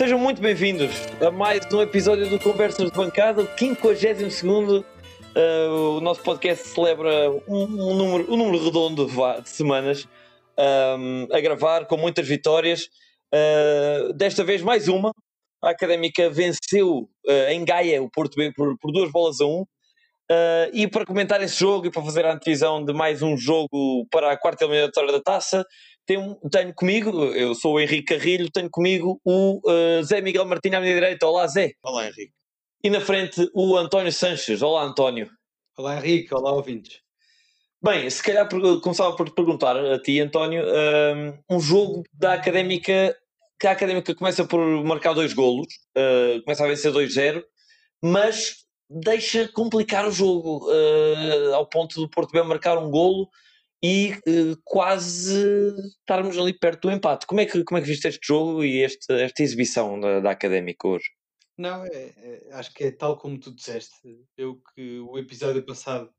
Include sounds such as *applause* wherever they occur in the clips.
Sejam muito bem-vindos a mais um episódio do Conversas de Bancada, o 52 uh, o nosso podcast celebra um, um, número, um número redondo de semanas um, a gravar, com muitas vitórias. Uh, desta vez mais uma. A Académica venceu uh, em Gaia o Porto B por, por duas bolas a um. Uh, e para comentar esse jogo e para fazer a antevisão de mais um jogo para a quarta eliminatória da taça, tenho, tenho comigo, eu sou o Henrique Carrilho, tenho comigo o uh, Zé Miguel Martins à minha direita. Olá, Zé. Olá, Henrique. E na frente o António Sanches. Olá, António. Olá, Henrique. Olá, ouvintes. Bem, se calhar começava por te perguntar a ti, António, um jogo da Académica, que a Académica começa por marcar dois golos, uh, começa a vencer 2-0, mas deixa complicar o jogo, uh, ao ponto do Porto B marcar um golo e uh, quase estarmos ali perto do empate. Como é que, como é que viste este jogo e este, esta exibição da, da Académica hoje? Não, é, é, acho que é tal como tu disseste. Eu que o episódio passado,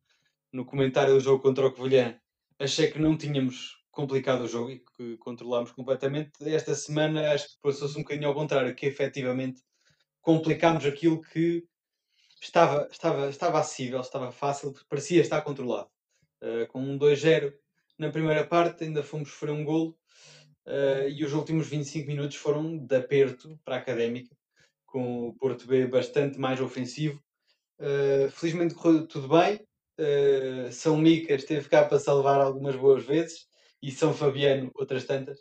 no comentário do jogo contra o Covilhã, achei que não tínhamos complicado o jogo e que controlámos completamente. Esta semana acho que passou-se um bocadinho ao contrário, que efetivamente complicámos aquilo que estava, estava, estava acessível, estava fácil, parecia estar controlado. Uh, com um 2-0 na primeira parte, ainda fomos sofrer um golo uh, e os últimos 25 minutos foram de aperto para a Académica com o Porto B bastante mais ofensivo. Uh, felizmente correu tudo bem. São Micas esteve cá para salvar algumas boas vezes e São Fabiano outras tantas.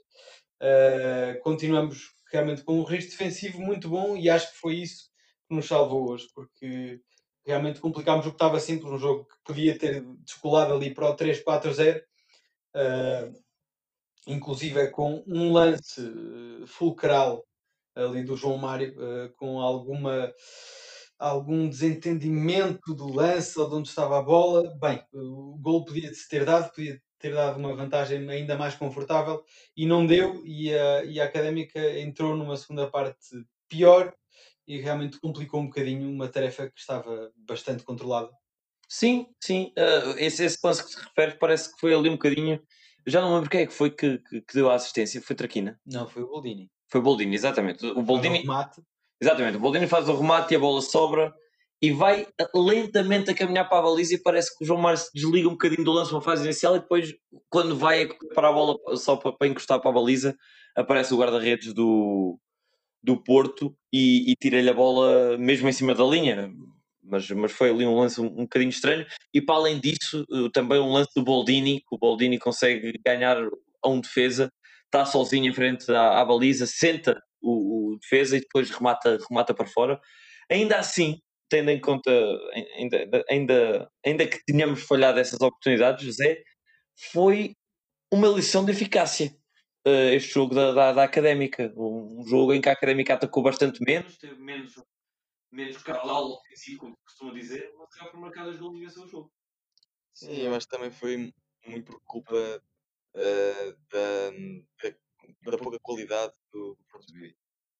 Continuamos realmente com um risco defensivo muito bom e acho que foi isso que nos salvou hoje, porque realmente complicámos o que estava simples, um jogo que podia ter descolado ali para o 3-4-0. Uh, inclusive é com um lance fulcral ali do João Mário, uh, com alguma algum desentendimento do lance ou de onde estava a bola. Bem, o gol podia-se ter dado, podia ter dado uma vantagem ainda mais confortável e não deu. E a, e a Académica entrou numa segunda parte pior e realmente complicou um bocadinho uma tarefa que estava bastante controlada. Sim, sim. Uh, esse, esse lance que se refere parece que foi ali um bocadinho. Já não lembro quem é que foi que, que, que deu a assistência. Foi Traquina? Não, foi o Boldini. Foi o Boldini, exatamente. O Boldini, exatamente, o Boldini faz o remate e a bola sobra e vai lentamente a caminhar para a baliza e parece que o João Mário se desliga um bocadinho do lance uma fase inicial e depois, quando vai para a bola só para, para encostar para a baliza, aparece o guarda-redes do, do Porto e, e tira-lhe a bola mesmo em cima da linha. Mas, mas foi ali um lance um, um bocadinho estranho. E para além disso, eh, também um lance do Boldini, que o Boldini consegue ganhar a um defesa está sozinho em frente à, à baliza, senta o, o, defesa e depois remata, remata para fora. Ainda assim, tendo em conta, ainda, ainda, ainda que tenhamos falhado essas oportunidades, José, foi uma lição de eficácia. Uh, este jogo da, da, da, Académica, um jogo em que a Académica atacou bastante menos, teve menos, menos caudal ofensivo, como costuma dizer, mas acabou por marcar as gols e venceu o jogo. Sim, mas também foi muito por culpa uh, da, da, da, pouca qualidade do, do português.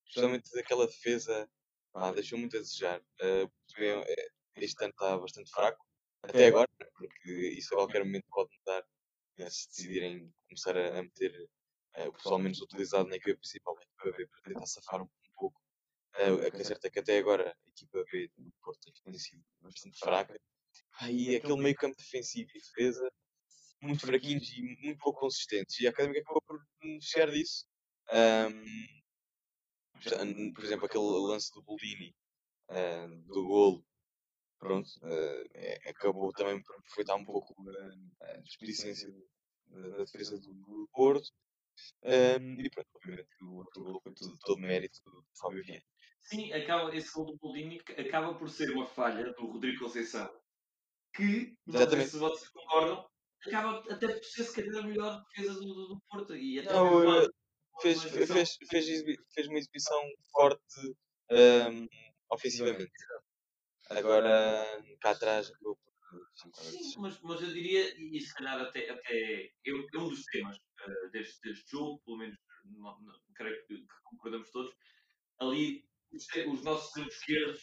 Especialmente daquela defesa, ah, deixou muito a desejar. Uh, este ano está bastante fraco, até agora, porque isso a qualquer momento pode mudar se decidirem começar a meter uh, o pessoal menos utilizado na equipa principalmente para, ver, para tentar safar um, um pouco. Uh, a que é certo é que até agora a equipa B do Porto tem sido bastante fraca. Ah, e aquele meio campo defensivo e defesa muito fraquinhos e muito pouco consistentes. E a Académica acabou por beneficiar disso. Um, por exemplo, aquele lance do Boldini, uh, do golo, pronto, uh, é, acabou também por aproveitar um pouco a desplicência da defesa do, do Porto. Um, e pronto, obviamente o outro gol foi tudo, todo mérito do Fábio Vieira. Sim, acaba, esse gol do Boldini acaba por ser uma falha do Rodrigo Conceição que, sei se vocês concordam, acaba até por ser se calhar a melhor defesa do, do, Porto. E até não, fez, fez, fez, fez, fez uma exibição forte um, ofensivamente. Agora cá atrás Sim, mas, mas eu diria, e se calhar até, até é, um dos temas uh, deste, deste jogo, pelo menos não, não, creio que, que, concordamos todos, ali os, os nossos esquerdos,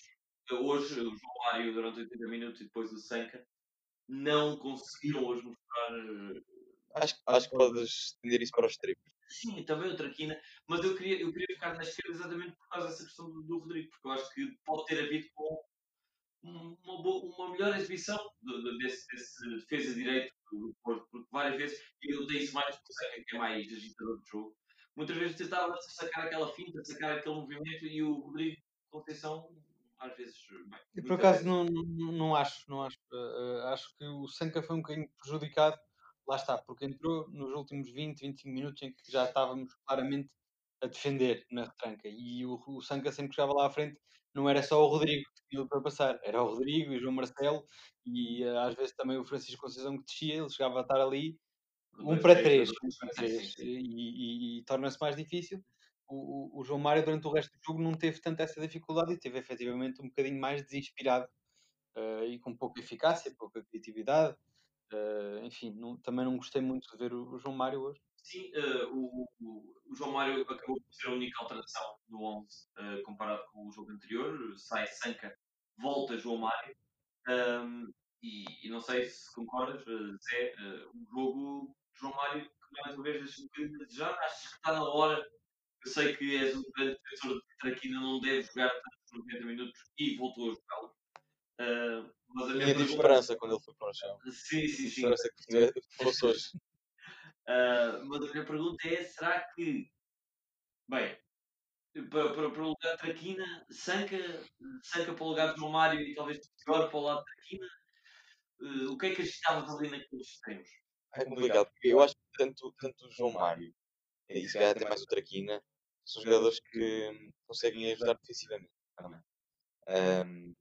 hoje o João Mário durante 80 minutos e depois o Sanca, não conseguiram hoje mostrar. Acho, acho que podes estender isso para os triplos. Sim, também o Traquina, mas eu queria, eu queria ficar na esquerda exatamente por causa dessa questão do, do Rodrigo, porque eu acho que pode ter havido com uma, boa, uma melhor exibição de, de, desse, desse defesa direito do Porto, porque várias vezes, e eu dei isso mais que é mais agitador do jogo, muitas vezes tentava sacar aquela finta, sacar aquele movimento e o Rodrigo Conceição às vezes. Bem, e por acaso não, não, não acho, não acho. Uh, acho que o Sanca foi um bocadinho prejudicado, lá está, porque entrou nos últimos 20, 25 minutos em que já estávamos claramente a defender na retranca e o, o Sanca sempre que chegava lá à frente não era só o Rodrigo que tinha para passar, era o Rodrigo e o João Marcelo e uh, às vezes também o Francisco Conceição que descia, ele chegava a estar ali um para três, um para três e, e, e torna-se mais difícil o, o, João Mário durante o resto do jogo não teve tanta essa dificuldade e teve efetivamente um bocadinho mais desinspirado uh, e com pouca eficácia, pouca criatividade. Uh, enfim, não, também não gostei muito de ver o, o João Mário hoje. Sim, uh, o, o, João Mário acabou por ser a única alteração no 11 comparado com o jogo anterior. Sai Sanca, volta João Mário. Um, e, e, não sei se concordas, Zé, um jogo de João Mário que mais uma vez deixa um bocadinho a desejar. Acho que está na hora eu sei que és um grande defensor de Traquina, não deve jogar tantos 90 minutos e voltou a jogá-lo. Uh, mas a minha pergunta... esperança quando ele foi para o chão. Sim, sim, sim. Esperança que fosse hoje. Uh, mas a minha pergunta é: será que, bem, para, para, para o lugar de Traquina, Sanca, Sanca para o lugar de João Mário e talvez pior para o lado de Traquina, uh, o que é que agitavas ali naqueles extremos? É complicado, porque eu acho que tanto, tanto o João Mário e se calhar até mais o Traquina, são jogadores que conseguem ajudar defensivamente também. Um,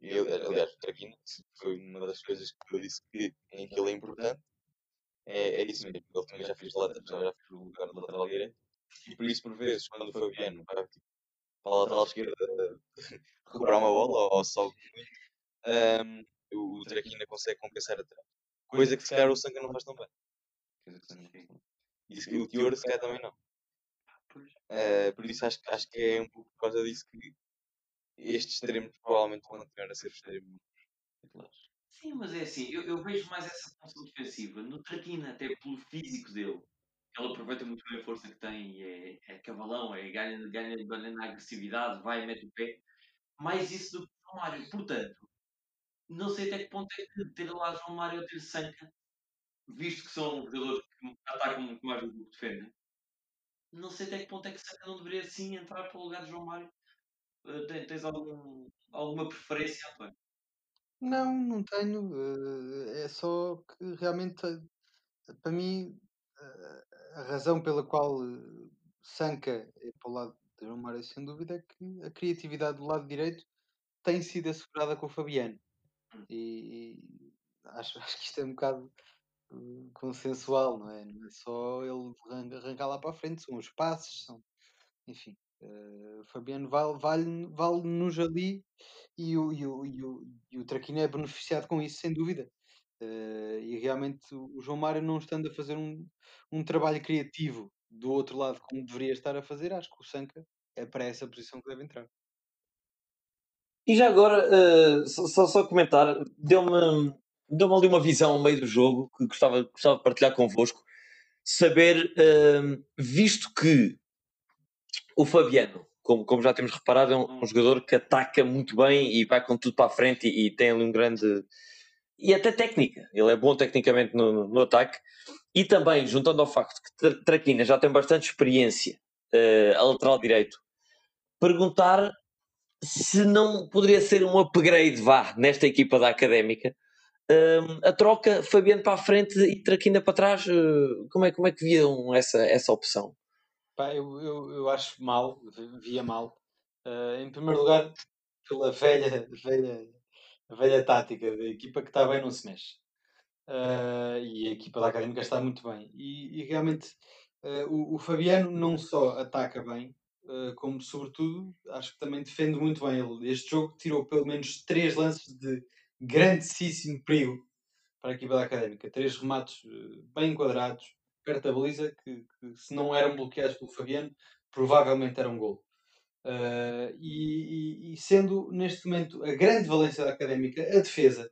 eu, aliás, o Traquina foi uma das coisas que eu disse que, em que ele é importante. É, é isso mesmo, ele também já fez, lateral, já fez o lugar de lateral direito. E por isso, por vezes, quando o Fabiano vai tipo, para a lateral esquerda *laughs* recuperar uma bola ou só muito, um, o Traquina consegue compensar atrás. Coisa que se calhar o Sanca não faz tão bem. E o teor, se calhar, também não. Uh, por isso, acho, acho que é um pouco por causa disso que estes extremos provavelmente vão continuar a ser os extremos titulares. Sim, mas é assim, eu, eu, vejo mais essa função defensiva no Traquina, até pelo físico dele. Ele aproveita muito bem a força que tem é, é cavalão, é, ganha, ganha, ganha na agressividade, vai mete o pé. Mais isso do que o Mário. Portanto, não sei até que ponto é que ter lá João Mário ou ter Sanca visto que são jogadores que atacam muito mais do que defendem, não sei até que ponto é que Saka não deveria sim entrar para o lugar de João Mário. Uh, tens algum, alguma preferência, António? Não, não tenho. Uh, é só que realmente, para mim, a razão pela qual Sanca é para o lado de João Mário, sem dúvida, é que a criatividade do lado direito tem sido assegurada com o Fabiano. Hum. E, e acho, *laughs* acho que isto é um bocado consensual, não é? Não é só ele arrancar lá para a frente, são os passos, são, enfim. Uh, Fabiano vale, vale, vale-nos ali e o, e, o, e, o, e o Traquina é beneficiado com isso, sem dúvida. Uh, e realmente o João Mário não estando a fazer um, um trabalho criativo do outro lado como deveria estar a fazer, acho que o Sanca é para essa posição que deve entrar. E já agora, uh, só, só comentar, deu-me deu-me ali uma visão ao meio do jogo que gostava, gostava de partilhar convosco. Saber, uh, visto que o Fabiano, como, como já temos reparado, é um, um, jogador que ataca muito bem e vai com tudo para a frente e, e, tem ali um grande. e até técnica. Ele é bom tecnicamente no, no, no ataque. E também, juntando ao facto que Traquina já tem bastante experiência uh, a lateral direito, perguntar se não poderia ser um upgrade, vá, nesta equipa da Académica, um, a troca Fabiano para a frente e Traquina para trás, uh, como, é, como é que viam essa, essa opção? Pá, eu, eu, eu acho mal, via mal. Uh, em primeiro lugar, pela velha, velha, velha tática da equipa que está bem não se mexe. Uh, e a equipa da Académica está muito bem. E, e realmente o, o, Fabiano não só ataca bem, como sobretudo acho que também defende muito bem. Ele, este jogo tirou pelo menos três lances de grandíssimo perigo para a equipa da Académica. Três remates eh, bem enquadrados, perto da baliza, que, que, se não eram bloqueados pelo Fabiano, provavelmente era um gol. Uh, e, e, sendo neste momento a grande valência da Académica a defesa,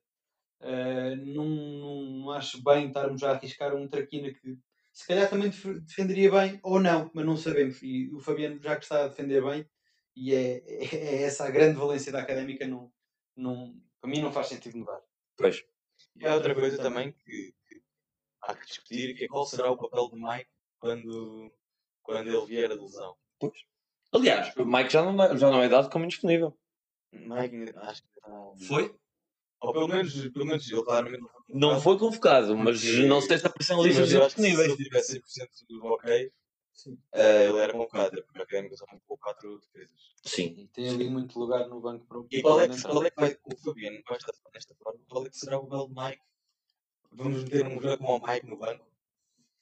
uh, não, não, acho bem estarmos a arriscar um traquina que se calhar também defenderia bem ou não, mas não sabemos. E o Fabiano, já que está a defender bem, e é, *laughs* é, essa a grande valência da académica, não, não, para mim não faz sentido mudar. Pois. E há outra coisa também que há que discutir, que é qual será o papel de Mike quando, quando ele vier a lesão. Pois. Aliás, o Mike já não, já não é dado como indisponível. Mike, acho que está... Foi? Ou pelo menos, pelo menos ele claramente não foi convocado, mas porque... não se apareceu na lista disponíveis. Se ele tivesse 100% ok, uh, ele era convocado, porque a Académica só com 4 defesas. Sim. E tem ali muito lugar no banco para o E qual é que, qual é que vai, o Fabiano, com esta, nesta forma, qual é que será o belo Mike? Vamos meter um jogo com o Mike no banco?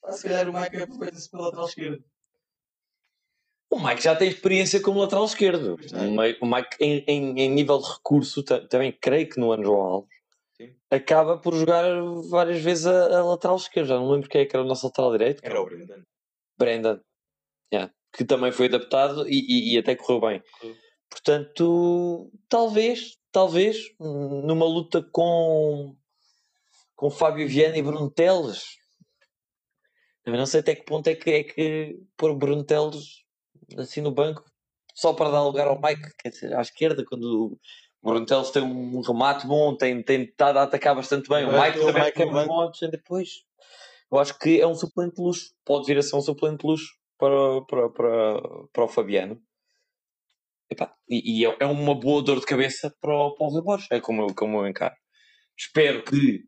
Ah, se calhar o Mike aproveita-se pela lateral esquerda. O Mike já tem experiência como lateral esquerdo. O Mike, em, em, em nível de recurso, também creio que no ano João Alves, Sim. acaba por jogar várias vezes a, a lateral esquerda. Já não lembro quem é que era o nosso lateral direito. Era o Brendan. Brendan. Yeah. Que também foi adaptado e, e, e até correu bem. Portanto, talvez, talvez, numa luta com, com Fábio Viana e Bruno Teles, também não sei até que ponto é que é que pôr Bruno Teles assim no banco, só para dar lugar ao Mike, quer dizer, à esquerda, quando o Brontelos tem um remate bom, tem, tem estado a atacar bastante bem. O Mike também Mike é muito bom depois. Eu acho que é um suplente de luxo. Pode vir a ser um suplente de luxo para, para, para, para o Fabiano. e, e é, é uma boa dor de cabeça para o, para o Borges. É como eu, como eu encaro. Espero que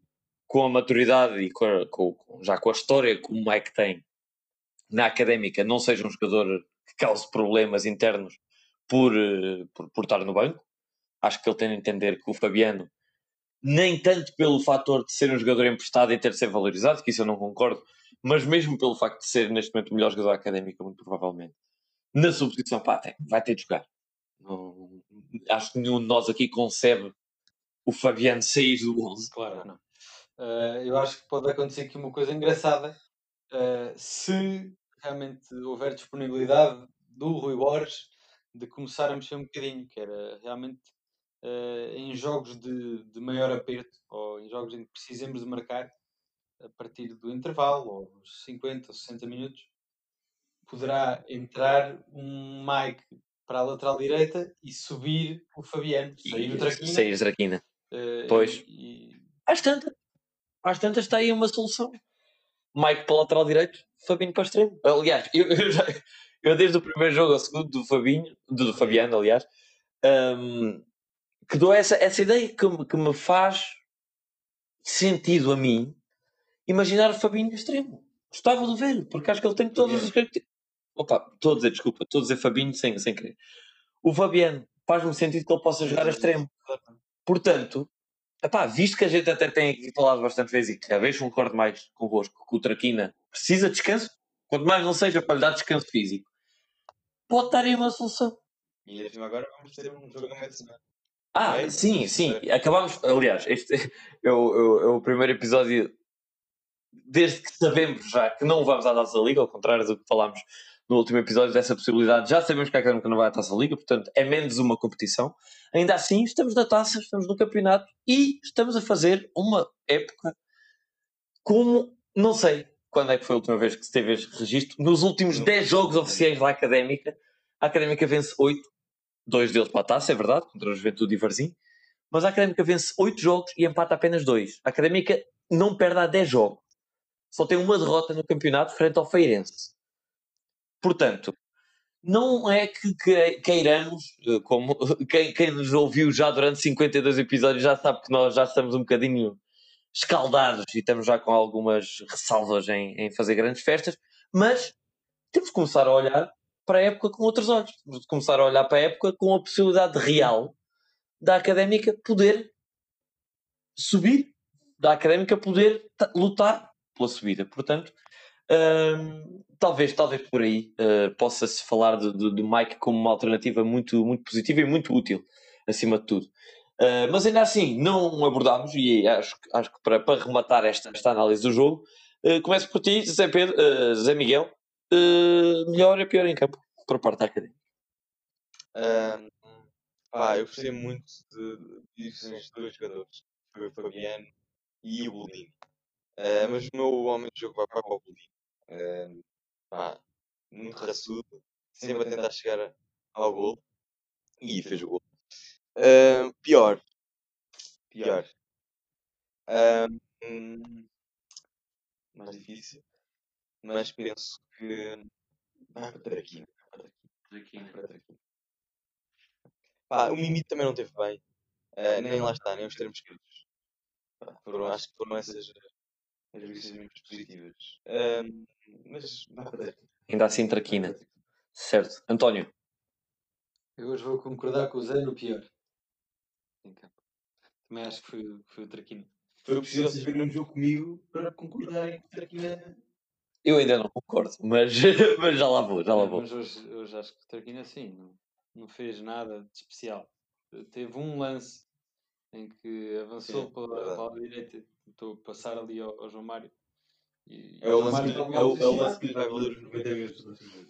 com a maturidade e com, a, com, já com a história que o Mike tem na académica não seja um jogador que cause problemas internos por, eh, por, por estar no banco. Acho que ele tem de entender que o Fabiano, nem tanto pelo fator de ser um jogador emprestado e ter de ser valorizado, que isso eu não concordo, mas mesmo pelo facto de ser neste momento o melhor jogador académico, muito provavelmente, na sua posição, pá, tem, vai ter de jogar. Não, acho que nenhum de nós aqui concebe o Fabiano sair do 11. Claro, não. Uh, eu acho que pode acontecer aqui uma coisa engraçada. Uh, se realmente houver disponibilidade do Rui Borges de começar a mexer um bocadinho, que era realmente uh, em jogos de, de maior aperto ou em jogos em que precisemos de marcar a partir do intervalo, ou uns 50 ou 60 minutos, poderá entrar um Mike para a lateral direita e subir o Fabiano, sair o Traquina. Sair o Traquina. Uh, pois. E, e... Às tantas. Às tantas está aí uma solução. Mike para o lateral direito, Fabinho para extremo. Aliás, eu, eu, já, eu, desde o primeiro jogo ao segundo do Fabinho, do, do Fabiano, aliás, um, que dou essa, essa ideia que, me, que me faz sentido a mim imaginar o Fabinho extremo. Gostava de ver, porque acho que ele tem todas as características. Opa, estou a dizer, desculpa, estou a dizer Fabinho sem, sem querer. O Fabiano faz-me sentido que ele possa jogar a extremo. Portanto, Epá, visto que a gente até tem aqui falado bastante vezes e que cada vez concordo mais convosco que o Traquina precisa de descanso, quanto mais não seja para lhe dar descanso físico, pode estar aí uma solução. E agora vamos ter um jogo a semana. Ah, é sim, sim. Acabamos. Aliás, este *laughs* é o, é o primeiro episódio desde que sabemos já que não vamos à da Liga, ao contrário do que falámos no último episódio dessa possibilidade. Já sabemos que a Académica não vai à Taça Liga, portanto é menos uma competição. Ainda assim, estamos na taça, estamos no campeonato e estamos a fazer uma época como não sei quando é que foi a última vez que se teve este registro. Nos últimos 10 jogos oficiais da Académica, a Académica vence 8, dois deles para a taça, é verdade, contra o Juventude e Varzim, mas a Académica vence 8 jogos e empata apenas 2. A Académica não perde há 10 jogos. Só tem uma derrota no campeonato frente ao Feirense. Portanto, não é que queiramos, eh, como *laughs* quem, quem nos ouviu já durante 52 episódios já sabe que nós já estamos um bocadinho escaldados e estamos já com algumas ressalvas em, em fazer grandes festas, mas temos de começar a olhar para a época com outros olhos. Temos de começar a olhar para a época com a possibilidade real da académica poder subir, da académica poder lutar pela subida. Portanto, hum, talvez, talvez por aí uh, possa-se falar do, Mike como uma alternativa muito, muito positiva e muito útil, acima de tudo. Uh, mas ainda assim, não abordámos, e acho, acho que para, para rematar esta, esta análise do jogo, uh, começo por ti, Zé, Pedro, uh, Zé Miguel, melhor e pior em campo, por parte da academia. ah, eu gostei muito de, de, de dois jogadores, foi o Fabiano e o Boldini. mas o meu homem de jogo vai para o Boldini Uh, pá, muito raçudo, sempre a tentar chegar ao gol e fez o gol. Uh, pior, pior. Um, mais difícil, mas penso que vai para Traquina. Traquina. Pá, o Mimi também não teve bem. Uh, nem lá está, nem os termos escritos. Foram, acho que foram essas as lições positivas. Um, mas vai para Traquina. Ainda assim, Traquina. Certo. António. Eu hoje vou concordar com o Zé no pior. Também acho que foi, foi o Traquina. Foi preciso vocês verem um jogo comigo para concordarem que o Traquina. Eu ainda não concordo, mas, *laughs* mas já lá vou, já lá vou. Mas hoje, hoje acho que o Traquina sim, não, não fez nada de especial. Teve um lance em que avançou sim, pela, pela direita, tentou passar ali ao, ao João Mário. E, é, o lance, é, o, é o lance que lhe vai valer os 90 minutos.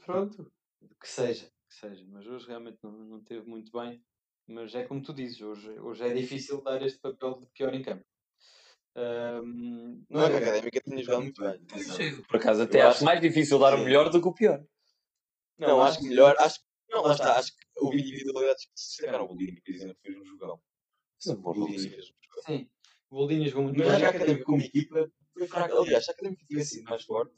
Pronto, que seja, que seja. Mas hoje realmente não, não teve muito bem. Mas é como tu dizes, hoje, hoje é difícil dar este papel de pior em campo. Um, não é que a académica tinha jogado muito bem. Por acaso, até acho, acho mais difícil dar o melhor do que o pior. Não, não acho que melhor. Acho, não, lá está. Acho que houve individualidades que se destacaram. O Boldini, por exemplo, fez um jogão. Sim, o o jogou muito bem. Mas a académica, como equipa, foi fraca. Aliás, se a académica tivesse sido mais forte,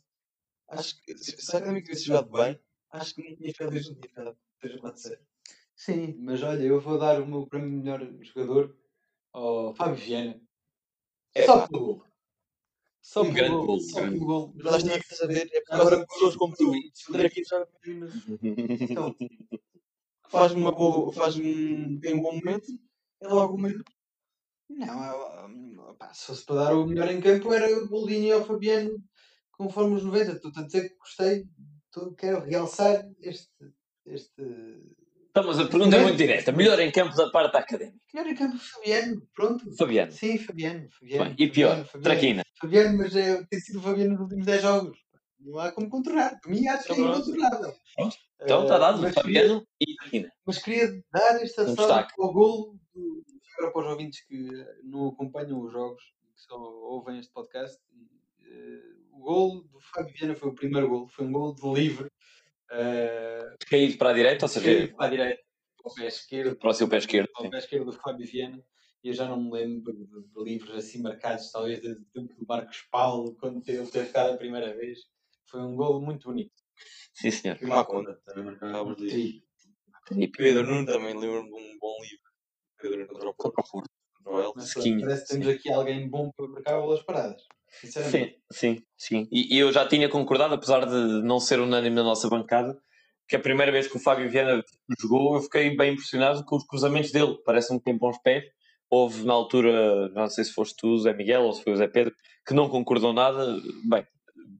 acho que se a académica tivesse jogado bem, acho que não tinha ficado 2 não tinha ficado 3 ou 4 0. Sim, mas olha, eu vou dar o meu prémio melhor jogador ao Fábio Viana. É, só pelo gol. Só um pelo gol. Só pelo gol. Mas tinha que saber, é por causa de pessoas como tu. Se puder aqui já então, faz uma boa, faz um, tem um bom momento, é logo Não, pá, se fosse para dar o melhor em campo era o Boldini e o Fabiano conforme os 90. Estou a dizer que gostei, tô, quero realçar este, este então, mas a pergunta é muito direta. Melhor em campo da parte académica? Melhor em campo, Fabiano. Pronto. Fabiano. Sim, Fabiano. Fabiano. Bem, e pior, Fabiano, Traquina. Fabiano, mas é, tem sido Fabiano nos últimos 10 jogos. Não há como contornar. Para mim, acho que é incontornável. Então está dado, uh, Fabiano queria, e Traquina. Mas queria dar esta um sorte ao golo do, agora para os ouvintes que não acompanham os jogos, que só ouvem este podcast. Uh, o golo do Fábio Viana foi o primeiro golo. Foi um golo de livre Uh, caído para a direita, ou seja, caído para a direita, para o pé esquerdo, próximo pé esquerdo, para o pé esquerdo do Fábio Viana. E eu já não me lembro de, de livros assim marcados, talvez do tempo do Marcos Paulo, quando ele teve ficado a primeira vez. Foi um golo muito bonito. Sim, senhor. E uma conta também marcava livros. Pedro Nuno também lembro-me de um bom livro. Pedro contra o Porto. Parece que temos aqui alguém bom para marcar bolas paradas. Sim, sim, sim. E, e, eu já tinha concordado, apesar de não ser unânime na nossa bancada, que a primeira vez que o Fábio Viana jogou, eu fiquei bem impressionado com os cruzamentos dele. Parece-me que tem bons pés. Houve na altura, não sei se foste tu, Zé Miguel, ou se foi o Zé Pedro, que não concordou nada. Bem,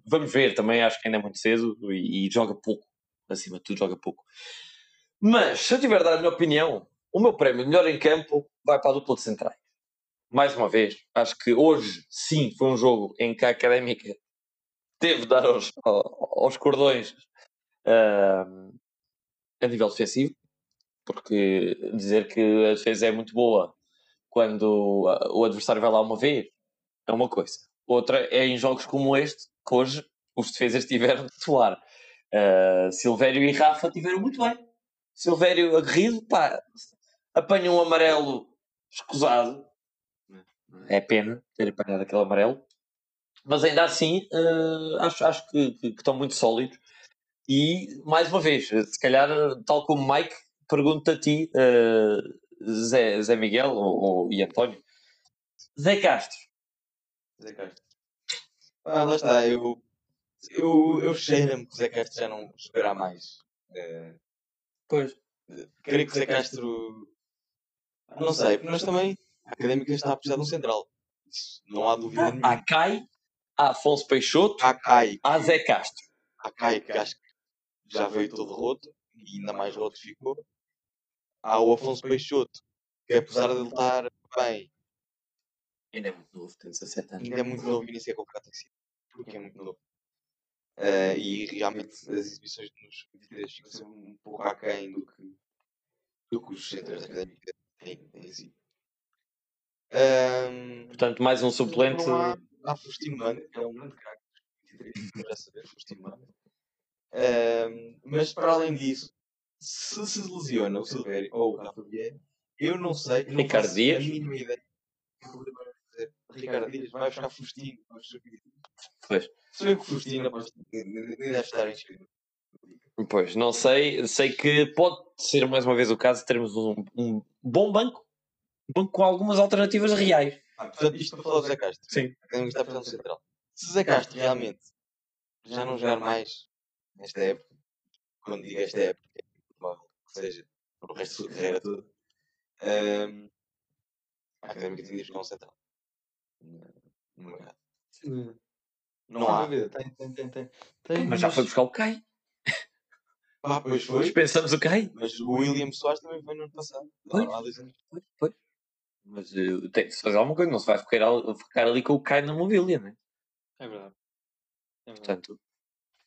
vamos ver, também acho que ainda é muito cedo e, e joga pouco. Acima de tudo, joga pouco. Mas, se eu tiver a dar a minha opinião, o meu prémio melhor em campo vai para a dupla de centrais mais uma vez, acho que hoje sim foi um jogo em que a académica teve de dar aos, aos cordões uh, a nível defensivo, porque dizer que a defesa é muito boa quando o adversário vai lá uma vez é uma coisa. Outra é em jogos como este, que hoje os defesas tiveram de atuar. Uh, Silvério e Rafa tiveram muito bem. Silvério aguerrido, pá, apanha um amarelo escusado, é pena ter apanhado aquele amarelo. Mas ainda assim, uh, acho, acho que, que, que, estão muito sólidos. E, mais uma vez, se calhar, tal como Mike, pergunto a ti, uh, Zé, Zé Miguel ou, ou, e António. Zé Castro. Zé Castro. Ah, lá está, eu, eu, eu cheiro-me que o Zé Castro já não jogará mais. Uh, pois. Creio que o Zé Castro. Não sei, porque nós também a Académica está a precisar de um central. Isso não há dúvida nenhuma. Há Cai, há Afonso Peixoto, há Cai. Há Zé Castro. Há Cai, que acho que já veio todo roto e ainda mais roto ficou. Há o Afonso Peixoto, que apesar de ele estar bem. Ainda é muito novo, tem 17 anos. Ainda é muito novo e nem sequer contrato em si. Porque é muito novo. Uh, e realmente as exibições nos 23 ficam um pouco aquém do que, do que os centros da académica em si. Um, Portanto, mais um suplente. Há, Manda, que é um grande craque, já sabemos, estimado. Um, mas para além disso, se se lesiona o Silvério ou o Rafa Vieira, eu não sei. Não Ricardo Dias. A mínima ideia. Ricardo Dias vai buscar Fustino. Pois. Se bem que o Fustino nem deve estar inscrito. Pois, não sei. Sei que pode ser mais uma vez o caso de termos um, um bom banco. Um banco com algumas alternativas reais. Ah, portanto, isto para falar do Zé Castro. Sim. Estar para o central. Se Zé Castro realmente já não jogar mais nesta época, quando digo esta época, é provável que seja para o resto da sua carreira toda, um, a Académica tem de buscar um central. No mercado. Não, Não há. tem, tem, tem. Tem, Mas já foi buscar o Kai. Ah, pois foi. Dispensamos o Kai. Mas o William Soares também foi no ano passado. Pois. Pois, pois. Mas uh, tem de se fazer alguma coisa. Não se vai ficar, ficar ali com o Kai na mobília, né? É verdade. É verdade. Portanto,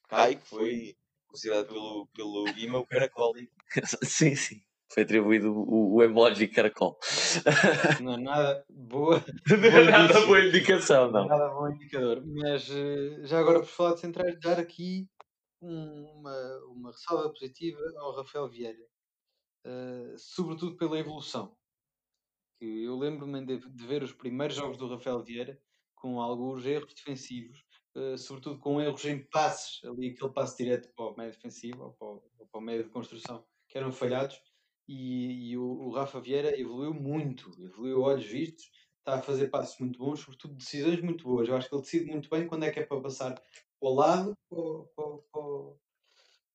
Kai, que foi considerado pelo, pelo Guima o caracol. *laughs* sim, sim. Foi atribuído o, o emoji caracol. *laughs* Não *laughs* é nada boa, não é nada boa indicação, não. nada bom indicador. Mas eh, já agora, por falar de centrais, dar aqui um- uma, uma ressalva positiva ao Rafael Vieira, eh, sobretudo pela evolução. Eu lembro-me de, de ver os primeiros jogos do Rafael Vieira com alguns erros defensivos, eh, sobretudo com erros em passes, ali aquele passe direto para o meio defensivo ou para o, ou para o meio de construção, que eram falhados. E, e o, o Rafa Vieira evoluiu muito, evoluiu olhos vistos, está a fazer passos muito bons, sobretudo decisões muito boas. Eu acho que ele decide muito bem quando é que é para passar para o lado, para, o- para, o- para, o-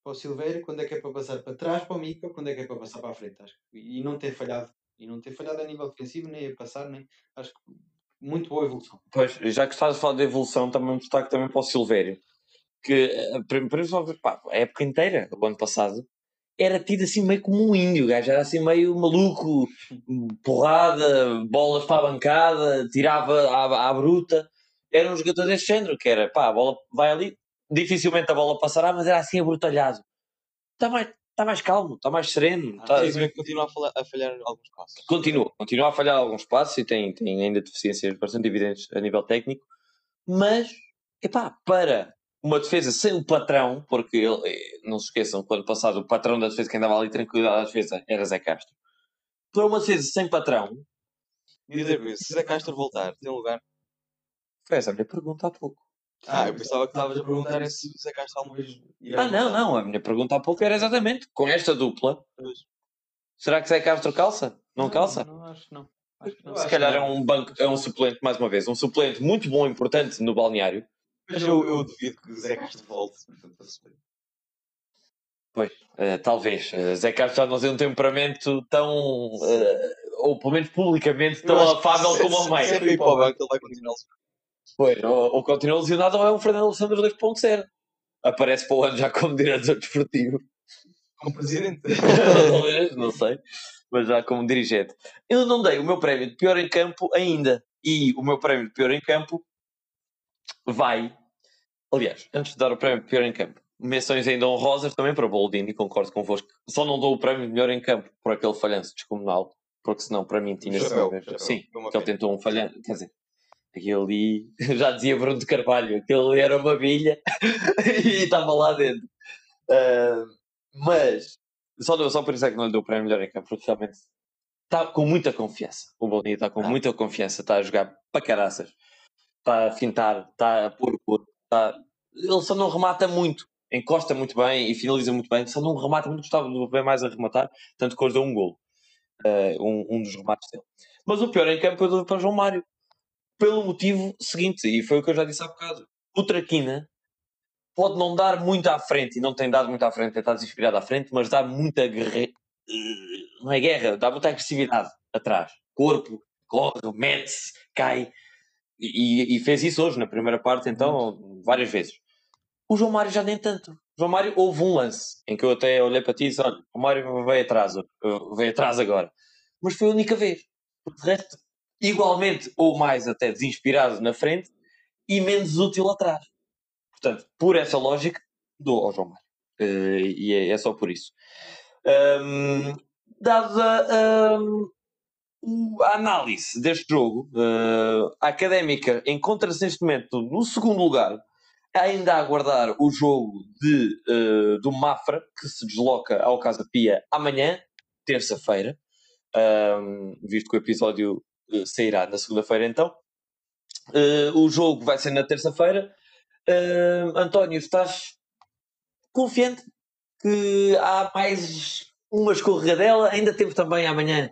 para o Silveira, quando é que é para passar para trás, para o Mica, quando é que é para passar para a frente. Acho. que- E não ter falhado. E não ter falhado a nível defensivo, nem a passar, nem. Acho que muito boa evolução. Pois, já que estás a falar de evolução, também um destaque também para o Silvério. Que, eh, prim- principalmente, pá, a época inteira, o ano passado, era tido assim meio como um índio. O gajo era assim meio maluco, porrada, bolas para a bancada, tirava à, à bruta. Era um jogador deste género, que era, pá, a bola vai ali, dificilmente a bola passará, mas era assim abrutalhado. Está mais, está mais calmo, está mais sereno. Ah, está- Sim, se bem que continua a, a falhar alguns passos. Continua, continua a falhar alguns passos e tem, tem ainda deficiências bastante evidentes a nível técnico, mas, epá, para uma defesa sem o patrão, porque ele, eh, não se esqueçam, quando passado o patrão da defesa, quem dava ali tranquilidade à defesa era Zé Castro. Para uma defesa sem patrão, E se Zé Castro voltar, tem lugar. Foi essa a minha pergunta há pouco. Ah, eu pensava que estavas a perguntar é se o Zé Castro alguma vez. Ah, não, não, a minha pergunta há pouco era exatamente, com esta dupla, será que Zé Castro calça? Não calça? Não, acho que não. Acho que não. Se acho calhar é um banco, é um suplente, mais uma vez, um suplente muito bom, importante no balneário, Mas eu, eu duvido que o Zé Castro volte. Portanto, para subir. Pois, eh, talvez. Eh, Zé Carlos já não tem um temperamento tão, eh, ou pelo menos publicamente, tão afável se- como se- o Mike. Se ele ir para o banco, ele vai continuar Pois, ou, ou continua lesionado ou é um Fernando Alexandre 2.0. Aparece para o ano já como diretor desportivo. Como presidente. *laughs* Talvez, não sei. Mas já como dirigente. Eu não dei o meu prémio de pior em campo ainda. E o meu prémio de pior em campo vai. Aliás, antes de dar o prémio de pior em campo, menções ainda honrosas também para o Boldini, concordo convosco. Só não dou o prémio de melhor em campo por aquele falhanço descomunal, porque senão para mim tinha Chapéu, sido- chapéu. Sim, Foi que ele tentou um falhanço. Quer dizer, aquele ali, *laughs* já dizia Bruno de Carvalho, aquele ali era uma bilha *laughs* e estava lá dentro. Ah, mas só, só por isso é que não lhe deu o prémio melhor em campo, porque realmente está com muita confiança. O Boldini está com Ah. muita confiança, está a jogar para caraças, está a fintar, está a pôr o corpo, está... ele só não remata muito, encosta muito bem e finaliza muito bem, só não remata muito, gostava de ver mais a rematar, tanto que hoje deu um gol, um, um dos remates dele. Mas o pior em campo eu dou para João Mário, pelo motivo seguinte, e foi o que eu já disse há bocado, o Traquina pode não dar muito à frente, e não tem dado muito à frente, tem estado desinspirado à frente, mas dá muita guerra, não é guerra, dá muita agressividade atrás. Corpo, corre, mete-se, cai. E, e- fez isso hoje, na primeira parte, então, várias vezes. O João Mário já nem tanto. O João Mário houve um lance em que eu até olhei para ti e disse: Olha, o Mário veio atrás, veio atrás agora. Mas foi a única vez. Porque de resto, igualmente ou mais até desinspirado na frente e menos útil atrás. Portanto, por essa lógica, dou ao João Mário. Eh, e é, é só por isso. Ahm, dada o- a análise deste jogo, eh, a Académica encontra-se neste momento no segundo lugar, ainda a aguardar o jogo de, uh, do Mafra, que se desloca ao Casa Pia amanhã, terça-feira, um, visto que o episódio uh, sairá na segunda-feira então. Uh, o jogo vai ser na terça-feira. António, estás confiante que há mais uma escorregadela? Ainda temos também amanhã.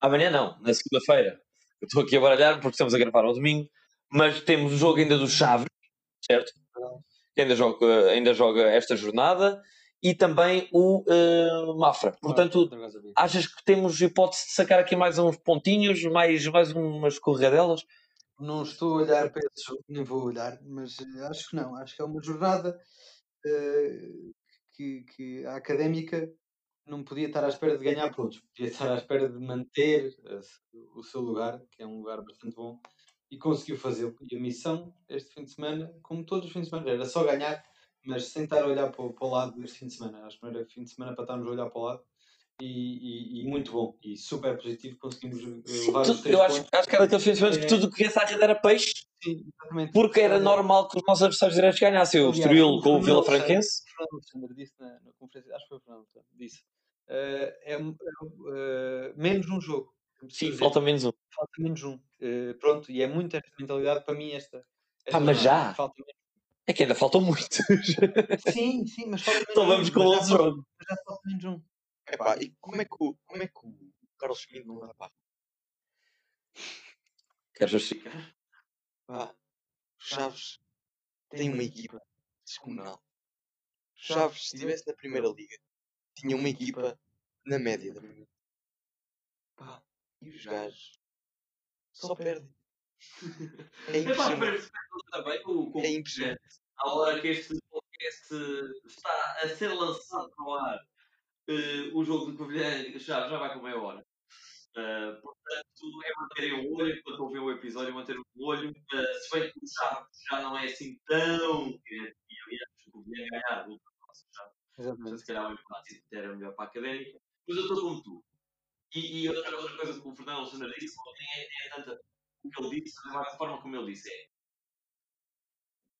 Amanhã não, na segunda-feira. Estou aqui a baralhar porque estamos a gravar ao domingo, mas temos o jogo ainda do Chaves, certo? Que ainda joga, ainda joga esta jornada e também o uh, Mafra. Portanto, achas que temos hipótese de sacar aqui mais uns pontinhos, mais, mais umas corredelas? Não estou a olhar para esse jogo, nem vou olhar, mas uh, acho que não. Acho que é uma jornada uh, que, que a académica não podia estar à espera de ganhar pontos, podia estar à espera de manter o seu lugar, que é um lugar bastante bom, e conseguiu fazê-lo. E a missão este fim de semana, como todos os fins de semana, era só ganhar, mas sem estar a olhar para, o, para o lado deste fim de semana. Acho que não era fim de semana para estarmos a olhar para o lado. E, e, e muito bom e super positivo. Conseguimos eh, levar os três Eu acho, acho que era daqueles fins de semana que é. tudo o que viesse à rede era peixe. Sim, exatamente. Porque era normal que os nossos adversários diretos ganhassem. O Estoril com o Vila Franquense. O Fernando Alexandre disse na, na, conferência, acho que foi o Fernando disse. Uh, é, é uh, menos um jogo. Sim, falta menos um. Falta menos um. Uh, pronto, e é muito esta mentalidade para mim esta. esta ah, mas já? Falta é que ainda faltam muitos. Sim, sim, mas falta Só vamos com o jogo. Mas já falta menos um. Epá, e como é que o, como é que o Carlos Schmidt não dá pá? Queres justificar? Pá, Chaves tem uma equipa descomunal. Chaves, se estivesse na Primeira Liga, tinha uma equipa na média da Primeira Pá, e os gajos só perdem. É impressionante. com, com é impressionante. A hora que este podcast está a ser lançado para o ar, uh, o jogo de Covilhã já, já vai com meia hora. Uh, portanto, é manterem o olho enquanto ouvem o episódio, manter o olho. Uh, se bem que o Chaves já não é assim tão direto e aliás, o Covilhã ganhar o Exatamente. Se calhar o empate era melhor para a académica. Mas eu estou como tu. E, e outra, outra coisa que o Fernando Alexandre disse, é, é tanta o que ele disse, a forma como ele disse é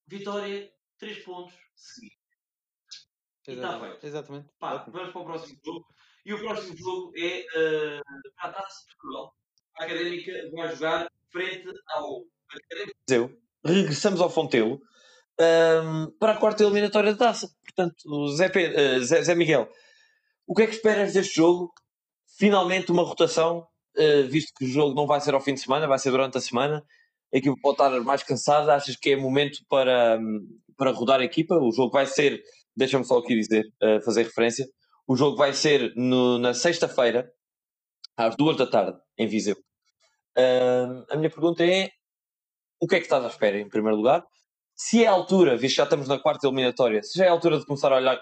Vitória, 3 pontos seguidos. E está feito. Exatamente. Pá, vamos para o próximo jogo. E o próximo jogo é uh, para a Taça de Portugal. A Académica vai jogar frente ao Académico. Regressamos ao Fontelo um, ehm, para a quarta eliminatória da Taça. Portanto, Zé, uh, Zé, Zé Miguel, o que é que esperas deste jogo? Finalmente uma rotação visto que o jogo não vai ser ao fim de semana, vai ser durante a semana, a equipa pode estar mais cansada, achas que é momento para, para rodar a equipa? O jogo vai ser, deixa-me só aqui dizer, uh, fazer referência, o jogo vai ser no, na sexta-feira, às duas da tarde, em Viseu. Uh, a minha pergunta é, o que é que estás à espera, em primeiro lugar? Se é a altura, visto que já estamos na quarta eliminatória, se já é a altura de começar a olhar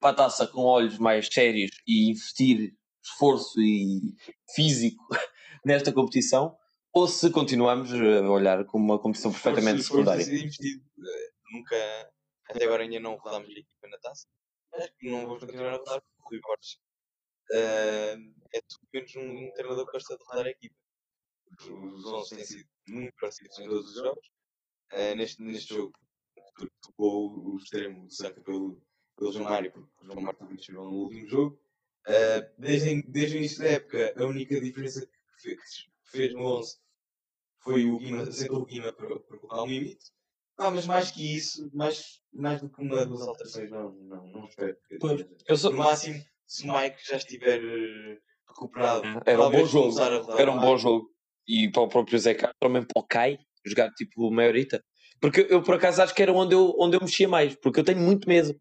para a taça com olhos mais sérios e investir esforço e físico *laughs* nesta competição, ou se continuamos a olhar como uma competição perfeitamente secundária. Investido. Eh, nunca, até agora ainda não rodámos a equipa na taça. Acho que não vamos continuar a rodar porque o Rui Borges uh, é tudo menos um, um treinador que gosta de rodar a equipa. Os 11 têm sido muito parecidos em todos os jogos. Uh, neste, neste jogo tocou o extremo do Sanca pelo, pelo João Mário, porque o João Mário também chegou no último jogo. Uh, desde, desde o início da época, a única diferença que fez, que fez no 11 foi o Guima, aceitou o Guima para, para colocar o limite. Ah, mas mais que isso, mais, mais do que uma duas alterações, não, não, não espero. Que, pois, eu sou... No máximo, se o Mike já estiver uh, recuperado, era um bom jogo. Era um bom jogo. E para o próprio Zé Carlos, também para o Kai, jogar tipo maiorita. Porque eu por acaso acho que era onde eu, onde eu mexia mais, porque eu tenho muito medo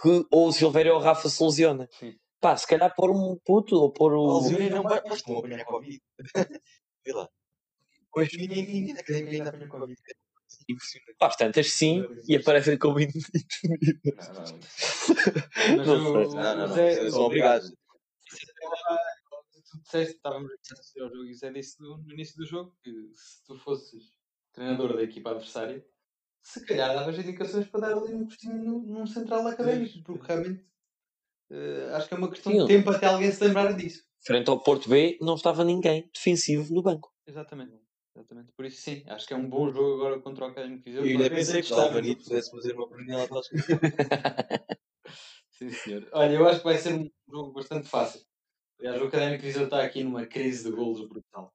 que ou o Silveira ou o Rafa se lesiona. Sim. Pá, se calhar pôr um puto ou pôr o. Alzira não vai. Mas estão a apanhar Covid. *laughs* Vê lá. Pois ninguém, academia ainda apanha Covid. Pá, tantas sim e aparecem como indisponíveis. *laughs* Não, não. Não, não, não. São obrigados. Tu disseste, estávamos a assistir ao jogo e Zé disse no, início do jogo que se tu fosses treinador da equipa adversária, se calhar davas indicações para dar ali um gostinho num central académico, porque realmente Uh, acho que é uma questão Sim. de tempo até alguém se lembrar disso. Frente ao Porto B, não estava ninguém defensivo no banco. Exatamente. Exatamente. Por isso, sim, acho que é um bom jogo agora contra o Académico Viseu. Eu ainda pensei que estava e pudesse fazer uma perninha lá para Sim, senhor. Olha, eu acho que vai ser um jogo bastante fácil. Aliás, o Académico Viseu está aqui numa crise de golos brutal.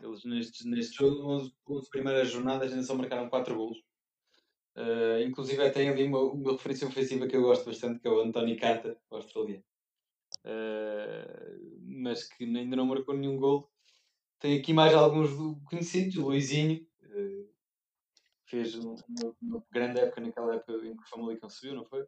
Eles neste, neste jogo, 11, 11 primeiras jornadas, ainda só marcaram 4 golos. Uh, inclusive, tem ali uma, uma referência ofensiva que eu gosto bastante, que é o António Carter, o australiano. Uh, mas que ainda não marcou nenhum gol. Tem aqui mais alguns conhecidos, Luizinho, uh, fez uma, uma, grande época naquela época em que o Famalicão subiu, não foi?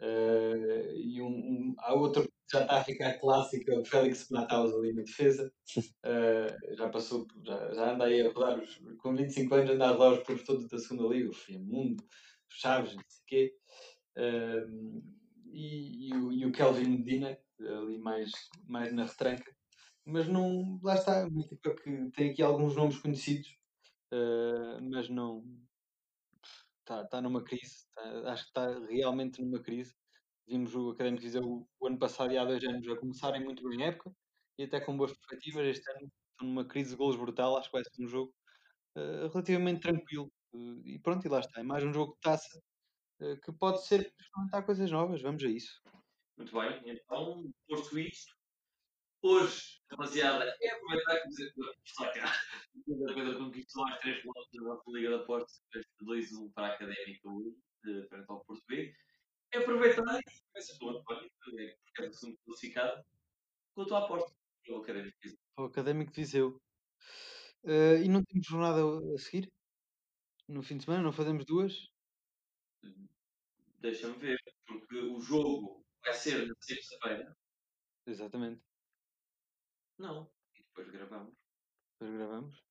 Uh, e um, um, há outro que já está a ficar clássico, é o Félix Mataus ali na defesa. Uh, *laughs* já passou, já, já anda aí a rodar, os, com 25 anos, anda a rodar os clubes todos da segunda liga, o Fiamundo, o Chaves, não sei o quê. Uh, e, e, o, e o Kelvin Medina, ali mais, mais na retranca. Mas não, lá está, uma equipa que tem aqui alguns nomes conhecidos, mas não, está tá numa crise, tá, acho que está realmente numa crise. Vimos o Académico dizer o, o, ano passado e há dois anos a começarem muito bem a época e até com boas perspectivas. Este ano estão numa crise de golos brutal. Acho que vai ser um jogo uh, relativamente tranquilo. Uh, e pronto, e lá está. É mais um jogo de taça uh, que pode ser experimentar coisas novas. Vamos a isso. Muito bem, então, posto isto, hoje, rapaziada, é aproveitar que dizer está cá. A coisa conquistou mais 3 pontos da nossa Liga da Porto, 2-1 para a Académica hoje, frente ao Porto B. É aproveitar e começas com o António, porque é o segundo classificado, com a tua aposta para o Académico Viseu. O Académico Viseu. Uh, e não temos jornada a seguir? No fim de semana? Não fazemos duas? Deixa-me ver, porque o jogo vai ser na sexta-feira. Exatamente. Não. E depois gravamos. Depois gravamos?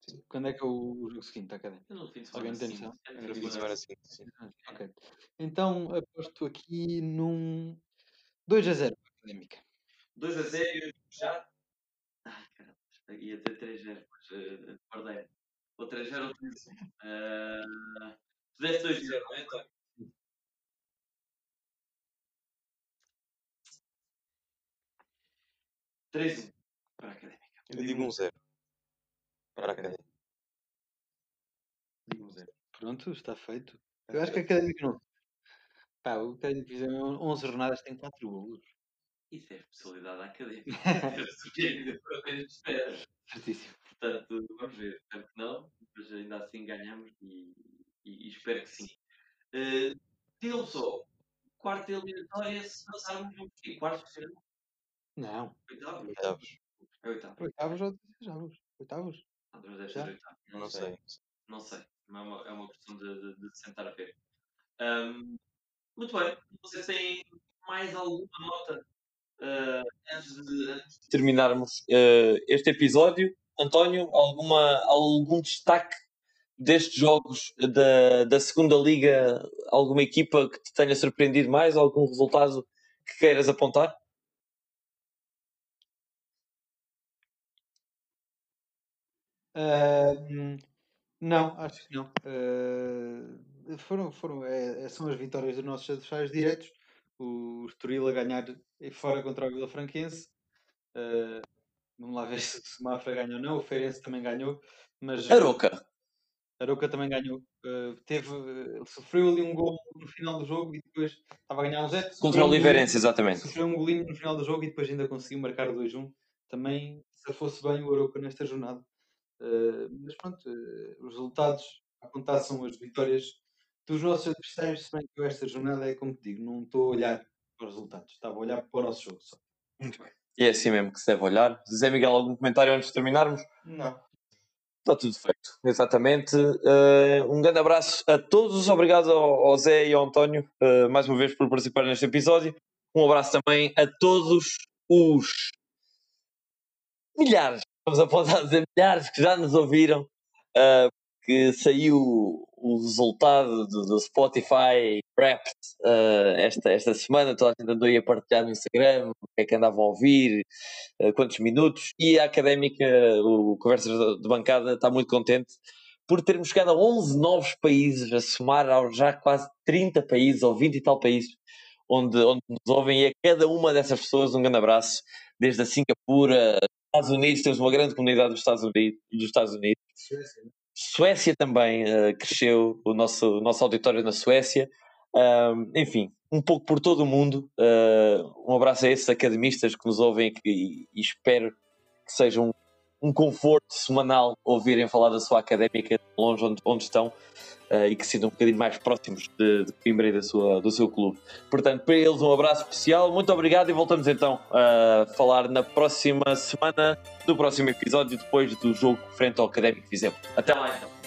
Sim. Quando é que é o, jogo seguinte, Académico? No fim de semana. Alguém tem noção? No fim de semana seguinte, sim. Ok. Então aposto aqui num 2 a 0 para a Académica. 2 a 0 já. Ai caramba, ia ter 3 a 0, mas uh, perdei. Ou 3 a 0 ou 3 a 0. Uh, tu deste 2 a 0, não é, António? 3-1 para a Académica. Eu digo um 0 para a Académica. Digo um 0. Pronto, está feito. Eu acho que a Académica não. Pá, o Académico fizeram 11 jornadas, tem 4 golos. Isso é a especialidade da Académica. *laughs* *laughs* Certíssimo. Portanto, vamos ver. Espero que não, mas ainda assim ganhamos e, e, e espero que sim. Uh, Digam só, quarto eliminatória, se passarmos o quê? Quarto final? Não. Oitavos? Oitavos. É oitavos. Oitavos ou desejavos? Oitavos? Ah, mas deve ser oitavos. Não, não sei. sei. Não sei. É uma, é uma questão de, de, de sentar a ver. Um, muito bem. Vocês têm mais alguma nota uh, antes, de, antes, de, terminarmos uh, este episódio? António, alguma, algum destaque destes jogos da, da segunda liga? Alguma equipa que te tenha surpreendido mais? Algum resultado que queiras apontar? Uh, não, acho que não. Uh, foram, foram, é, são as vitórias dos nossos adversários diretos. O Estoril a ganhar fora contra o Vila Franquense. Uh, vamos lá ver *laughs* se o Mafra ganhou ou não. O Feirense também ganhou. Mas, Aroca. Aroca também ganhou. Uh, teve, sofreu ali um gol no final do jogo e depois estava a ganhar um zero. Contra o Oliveirense, exatamente. Sofreu um golinho no final do jogo e depois ainda conseguiu marcar o 2-1. Também, se fosse bem o Aroca nesta jornada. Uh, mas pronto, uh, os resultados a contar são as vitórias dos nossos adversários, se bem que eu esta jornada é como te digo, não estou a olhar para os resultados, estava a olhar para o nosso jogo só. Muito bem. E é assim mesmo que se deve olhar. Zé Miguel, algum comentário antes de terminarmos? Não. Está tudo feito, exatamente. Uh, um grande abraço a todos, obrigado ao, ao Zé e ao António mais uma vez por participar neste episódio. Um abraço também a todos os milhares vamos apontar dizer milhares que já nos ouviram, uh, que saiu o resultado do, do Spotify Wrapped uh, esta, esta semana, toda a gente andou a partilhar no Instagram o que é que andavam a ouvir, uh, quantos minutos, e a académica, o Conversas de Bancada, está muito contente por termos chegado a 11 novos países, a somar aos já quase 30 países, ou 20 e tal países, onde, onde nos ouvem, e a cada uma dessas pessoas um grande abraço, desde a Singapura, Estados Unidos, temos uma grande comunidade dos Estados Unidos. Dos Estados Unidos. Suécia, Suécia também uh, cresceu, o nosso, o nosso auditório na Suécia. Enfim, um pouco por todo o mundo. Uh, um abraço a esses academistas que nos ouvem e, e espero que seja um, conforto semanal ouvirem falar da sua académica longe onde, onde estão uh, e que sintam um bocadinho mais próximos de, de Coimbra e da sua, do seu clube. Portanto, para eles um abraço especial, muito obrigado e voltamos então a falar na próxima semana, no próximo episódio, depois do jogo frente ao Académico Viseu. Até lá então.